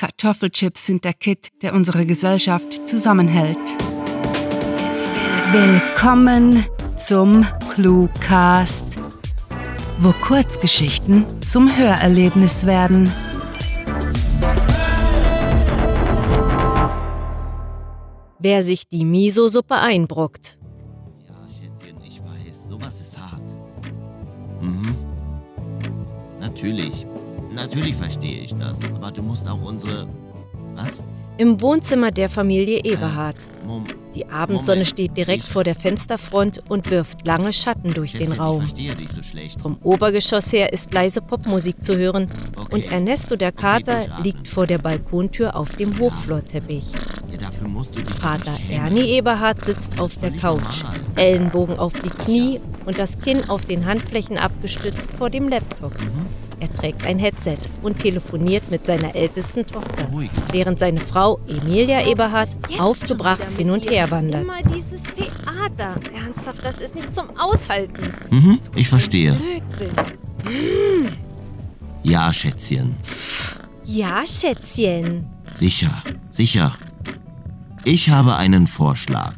Kartoffelchips sind der Kit, der unsere Gesellschaft zusammenhält. Willkommen zum Cluecast, wo Kurzgeschichten zum Hörerlebnis werden. Wer sich die Miso-Suppe einbrockt. Ja, Schätzchen, ich weiß, sowas ist hart. Mhm. Natürlich. Natürlich verstehe ich das. Aber du musst auch unsere. Was? Im Wohnzimmer der Familie Eberhard. Mom Die Abendsonne steht direkt vor der Fensterfront und wirft lange Schatten durch den Schätzchen, Ich Raum. verstehe dich so schlecht. Vom Obergeschoss her ist leise Popmusik zu hören Okay. und Ernesto der Kater Okay, liegt vor der Balkontür auf dem Hochflorteppich. Ja, Vater. Ernie Eberhard sitzt auf der Couch, normal. Ellenbogen auf die Knie und das Kinn auf den Handflächen abgestützt vor dem Laptop. Mhm. Er trägt ein Headset und telefoniert mit seiner ältesten Tochter, Beruhigt. während seine Frau Emilia Eberhard aufgebracht hin und her wandert. Immer dieses Theater. Ernsthaft, das ist nicht zum Aushalten. Mhm, ich verstehe. Blödsinn. Ja, Schätzchen. Ja, Schätzchen. Sicher, sicher. Ich habe einen Vorschlag.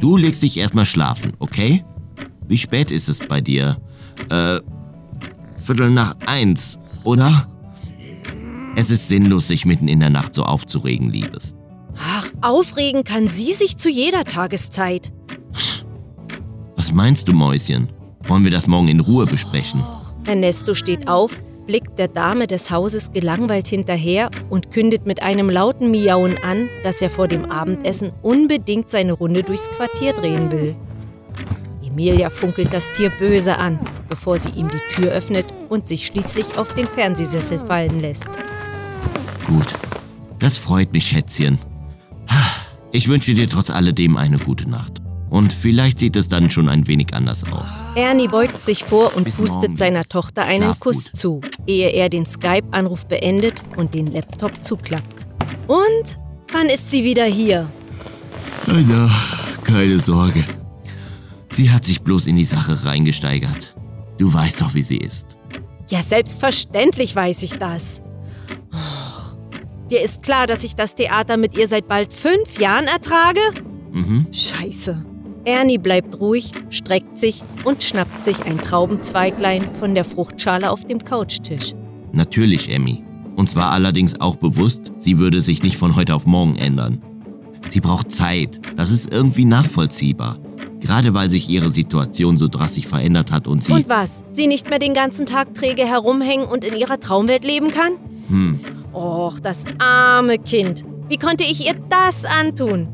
Du legst dich erstmal schlafen, okay? Wie spät ist es bei dir? Äh, Viertel nach eins, oder? Es ist sinnlos, sich mitten in der Nacht so aufzuregen, Liebes. Ach, aufregen kann sie sich zu jeder Tageszeit. Was meinst du, Mäuschen? Wollen wir das morgen in Ruhe besprechen? Ernesto steht auf, blickt der Dame des Hauses gelangweilt hinterher und kündet mit einem lauten Miauen an, dass er vor dem Abendessen unbedingt seine Runde durchs Quartier drehen will. Emilia funkelt das Tier böse an, bevor sie ihm die Tür öffnet und sich schließlich auf den Fernsehsessel fallen lässt. Gut. Das freut mich, Schätzchen. Ich wünsche dir trotz alledem eine gute Nacht. Und vielleicht sieht es dann schon ein wenig anders aus. Ernie beugt sich vor und Bis pustet seiner. Tochter einen Schlaf Kuss gut. zu, ehe er den Skype-Anruf beendet und den Laptop zuklappt. Und wann ist sie wieder hier? Na, keine Sorge. Sie hat sich bloß in die Sache reingesteigert. Du weißt doch, wie sie ist. Ja, selbstverständlich weiß ich das. Och, Dir ist klar, dass ich das Theater mit ihr seit bald fünf Jahren ertrage? Mhm. Scheiße. Ernie bleibt ruhig, streckt sich und schnappt sich ein Traubenzweiglein von der Fruchtschale auf dem Couchtisch. Natürlich, Emmy. Uns war allerdings auch bewusst, sie würde sich nicht von heute auf morgen ändern. Sie braucht Zeit. Das ist irgendwie nachvollziehbar. Gerade weil sich ihre Situation so drastisch verändert hat und sie. Und was? Sie nicht mehr den ganzen Tag träge herumhängen und in ihrer Traumwelt leben kann? Hm. Och, das arme Kind. Wie konnte ich ihr das antun?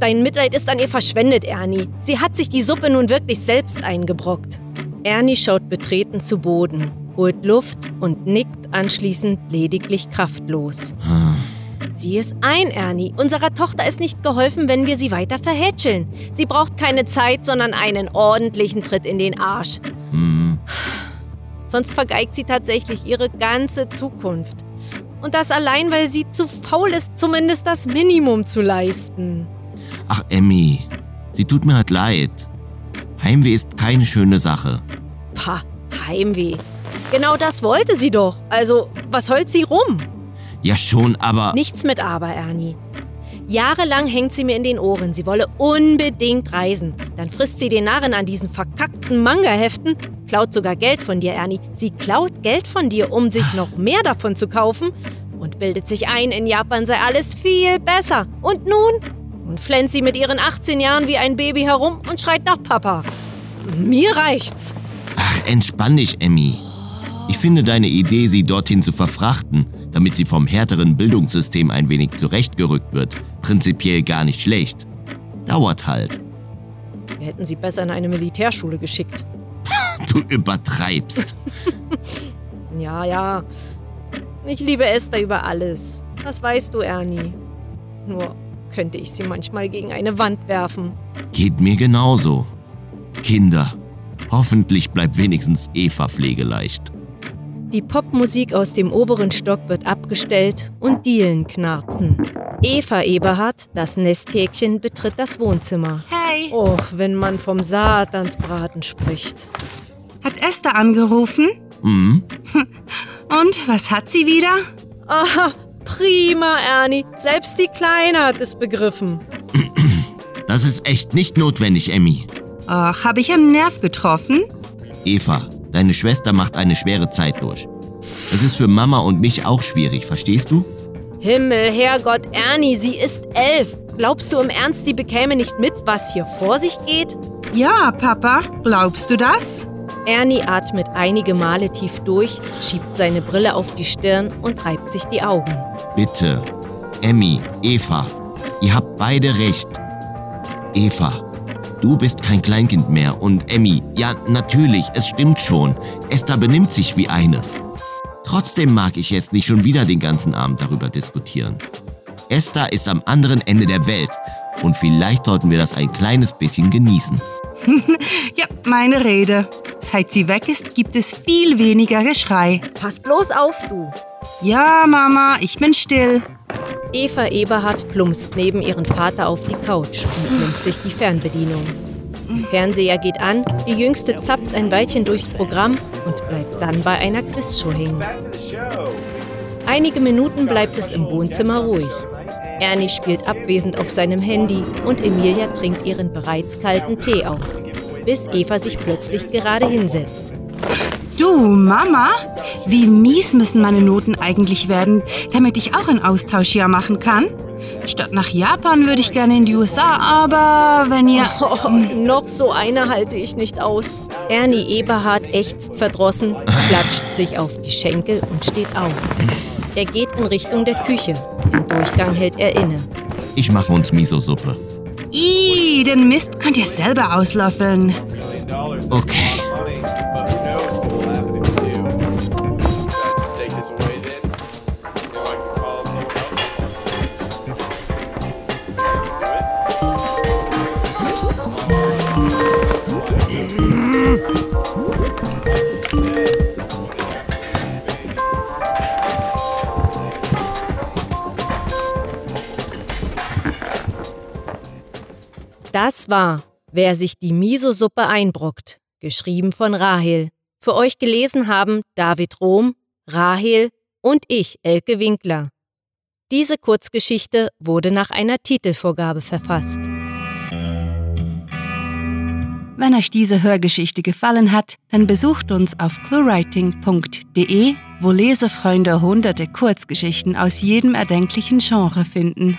Dein Mitleid ist an ihr verschwendet, Ernie. Sie hat sich die Suppe nun wirklich selbst eingebrockt. Ernie schaut betreten zu Boden, holt Luft und nickt anschließend lediglich kraftlos. Sieh es ein, Ernie. Unserer Tochter ist nicht geholfen, wenn wir sie weiter verhätscheln. Sie braucht keine Zeit, sondern einen ordentlichen Tritt in den Arsch. Sonst vergeigt sie tatsächlich ihre ganze Zukunft. Und das allein, weil sie zu faul ist, zumindest das Minimum zu leisten. Ach, Emmy. Sie tut mir halt leid. Heimweh ist keine schöne Sache. Pah, Heimweh. Genau das wollte sie doch. Also, was heult sie rum? Ja, schon, aber. Nichts mit Aber, Ernie. Jahrelang hängt sie mir in den Ohren, sie wolle unbedingt reisen. Dann frisst sie den Narren an diesen verkackten Manga-Heften, klaut sogar Geld von dir, Ernie. Sie klaut Geld von dir, um sich noch mehr davon zu kaufen und bildet sich ein, in Japan sei alles viel besser. Und nun? Nun flänzt sie mit ihren 18 Jahren wie ein Baby herum und schreit nach Papa. Mir reicht's. Ach, entspann dich, Emmy. Ich finde deine Idee, sie dorthin zu verfrachten, damit sie vom härteren Bildungssystem ein wenig zurechtgerückt wird, prinzipiell gar nicht schlecht. Dauert halt. Wir hätten sie besser in eine Militärschule geschickt. Du übertreibst. Ja, ja. Ich liebe Esther über alles. Das weißt du, Ernie. Nur könnte ich sie manchmal gegen eine Wand werfen. Geht mir genauso. Kinder. Hoffentlich bleibt wenigstens Eva pflegeleicht. Die Popmusik aus dem oberen Stock wird abgestellt und Dielen knarzen. Eva Eberhard, das Nesthäkchen, betritt das Wohnzimmer. Hey, Och, wenn man vom Satansbraten spricht. hat Esther angerufen? Mhm. Und was hat sie wieder? Aha, prima, Ernie. Selbst die Kleine hat es begriffen. Das ist echt nicht notwendig, Emmy. Ach, habe ich einen Nerv getroffen? Eva, deine Schwester macht eine schwere Zeit durch. Es ist für Mama und mich auch schwierig, verstehst du? Himmel, Herrgott, Ernie, sie ist elf. Glaubst du im Ernst, sie bekäme nicht mit, was hier vor sich geht? Ja, Papa, glaubst du das? Ernie atmet einige Male tief durch, schiebt seine Brille auf die Stirn und reibt sich die Augen. Bitte. Emmy, Eva, ihr habt beide recht. Eva, du bist kein Kleinkind mehr und Emmy, ja natürlich, es stimmt schon. Esther benimmt sich wie eines. Trotzdem mag ich jetzt nicht schon wieder den ganzen Abend darüber diskutieren. Esther ist am anderen Ende der Welt und vielleicht sollten wir das ein kleines bisschen genießen. Ja, meine Rede. Seit sie weg ist, gibt es viel weniger Geschrei. Pass bloß auf, du. Ja, Mama, ich bin still. Eva Eberhard plumpst neben ihren Vater auf die Couch und nimmt sich die Fernbedienung. Der Fernseher geht an, die Jüngste zappt ein Weilchen durchs Programm und bleibt dann bei einer Quizshow hängen. Einige Minuten bleibt es im Wohnzimmer ruhig. Ernie spielt abwesend auf seinem Handy und Emilia trinkt ihren bereits kalten Tee aus, bis Eva sich plötzlich gerade hinsetzt. Du, Mama, wie mies müssen meine Noten eigentlich werden, damit ich auch ein Austauschjahr machen kann? Statt nach Japan würde ich gerne in die USA, aber wenn ihr... Oh, noch so eine halte ich nicht aus. Ernie Eberhard ächzt verdrossen, klatscht sich auf die Schenkel und steht auf. Er geht in Richtung der Küche. Im Durchgang hält er inne. Ich mache uns Miso-Suppe. Ih, den Mist könnt ihr selber auslöffeln. Okay. War Wer sich die Miso-Suppe einbrockt, geschrieben von Rahel. Für euch gelesen haben David Rohm, Rahel und ich, Elke Winkler. Diese Kurzgeschichte wurde nach einer Titelvorgabe verfasst. Wenn euch diese Hörgeschichte gefallen hat, dann besucht uns auf cluewriting.de, wo Lesefreunde hunderte Kurzgeschichten aus jedem erdenklichen Genre finden.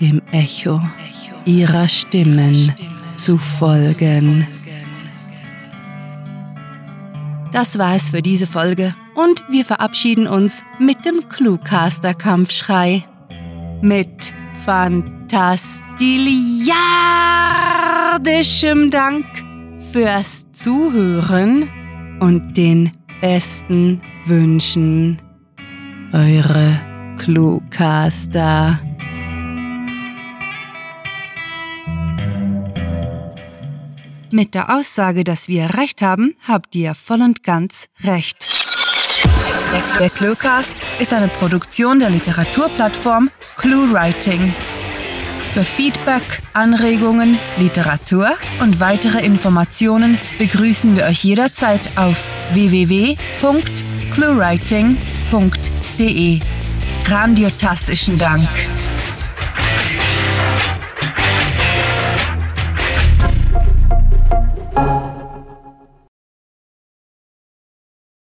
dem Echo ihrer Stimmen zu folgen. Das war es für diese Folge und wir verabschieden uns mit dem Cluecaster-Kampfschrei. Mit fantastiliardischem Dank fürs Zuhören und den besten Wünschen. Eure Cluecaster. Mit der Aussage, dass wir Recht haben, habt ihr voll und ganz Recht. Der Cluecast ist eine Produktion der Literaturplattform ClueWriting. Für Feedback, Anregungen, Literatur und weitere Informationen begrüßen wir euch jederzeit auf www.cluewriting.de. Grandiotastischen Dank.